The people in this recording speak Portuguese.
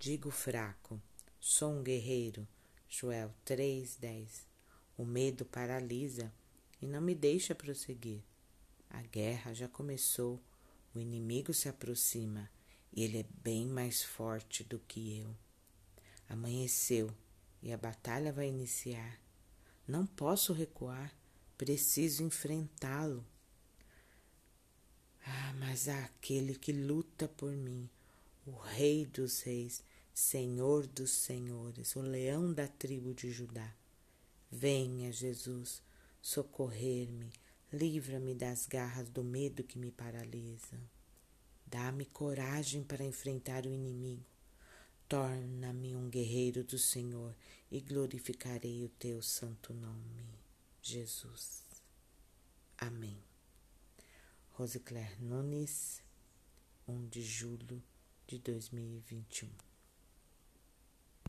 Digo fraco, sou um guerreiro. Joel 3:10. O medo paralisa e não me deixa prosseguir. A guerra já começou, o inimigo se aproxima e ele é bem mais forte do que eu. Amanheceu e a batalha vai iniciar. Não posso recuar, preciso enfrentá-lo. Ah, mas há aquele que luta por mim, Rei dos Reis, Senhor dos Senhores, o leão da tribo de Judá. Venha, Jesus, socorrer-me, livra-me das garras do medo que me paralisa. Dá-me coragem para enfrentar o inimigo. Torna-me um guerreiro do Senhor e glorificarei o teu santo nome, Jesus. Amém. Rosicler Nunes, 1 de julho de 2021.